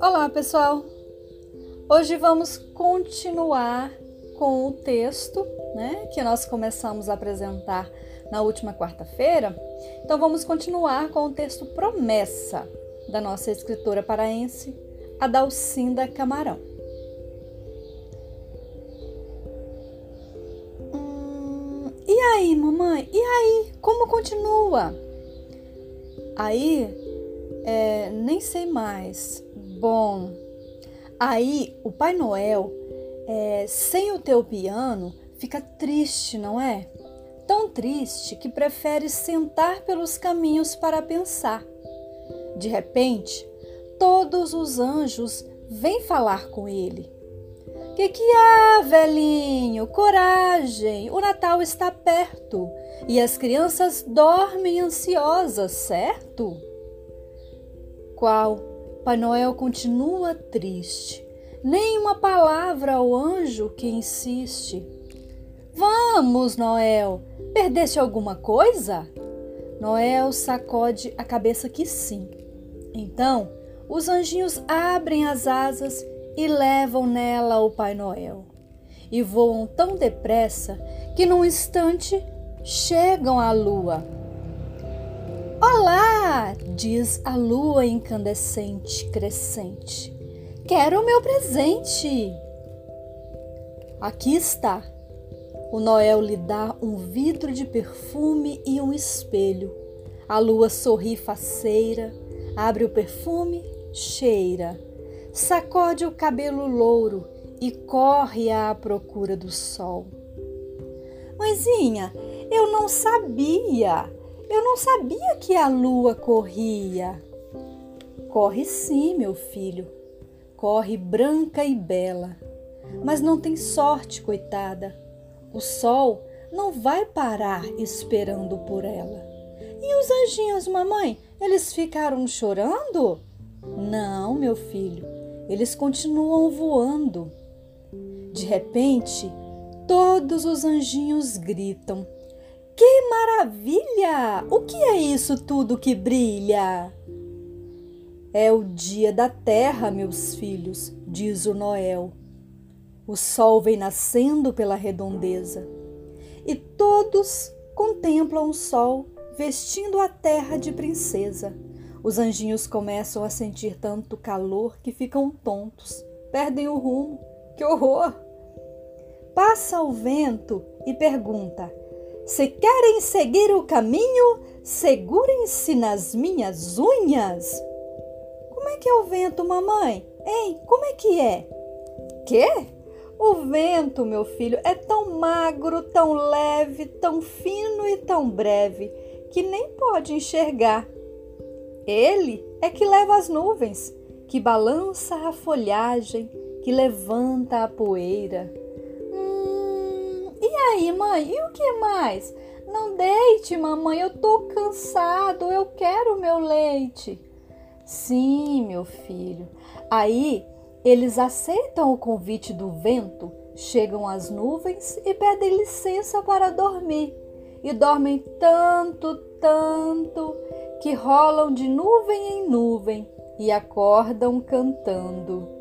Olá, pessoal! Hoje vamos continuar com o texto né, que nós começamos a apresentar na última quarta-feira. Então, vamos continuar com o texto Promessa da nossa escritora paraense, Adalcinda Camarão. Aí, mamãe? E aí? Como continua? Aí, é, nem sei mais. Bom, aí o Pai Noel, é, sem o teu piano, fica triste, não é? Tão triste que prefere sentar pelos caminhos para pensar. De repente, todos os anjos vêm falar com ele. Que que há, velhinho? Coragem! O Natal está perto e as crianças dormem ansiosas, certo? Qual Pai Noel continua triste. Nem uma palavra ao anjo que insiste. Vamos, Noel, perdeste alguma coisa? Noel sacode a cabeça que sim. Então, os anjinhos abrem as asas e levam nela o Pai Noel. E voam tão depressa que num instante chegam à lua. Olá, diz a lua incandescente crescente. Quero o meu presente. Aqui está. O Noel lhe dá um vidro de perfume e um espelho. A lua sorri faceira, abre o perfume, cheira, sacode o cabelo louro e corre à procura do sol. Mãezinha, eu não sabia. Eu não sabia que a lua corria. Corre sim, meu filho. Corre branca e bela. Mas não tem sorte, coitada. O sol não vai parar esperando por ela. E os anjinhos, mamãe, eles ficaram chorando? Não, meu filho, eles continuam voando. De repente, todos os anjinhos gritam: que maravilha! O que é isso tudo que brilha? É o dia da terra, meus filhos, diz o Noel. O sol vem nascendo pela redondeza e todos contemplam o sol vestindo a terra de princesa. Os anjinhos começam a sentir tanto calor que ficam tontos, perdem o rumo. Que horror! Passa o vento e pergunta: se querem seguir o caminho, segurem-se nas minhas unhas. Como é que é o vento, mamãe? Hein? Como é que é? Quê? O vento, meu filho, é tão magro, tão leve, tão fino e tão breve que nem pode enxergar. Ele é que leva as nuvens, que balança a folhagem, que levanta a poeira e aí, mãe? E o que mais? Não deite, mamãe, eu tô cansado, eu quero meu leite. Sim, meu filho. Aí eles aceitam o convite do vento, chegam às nuvens e pedem licença para dormir. E dormem tanto, tanto, que rolam de nuvem em nuvem e acordam cantando.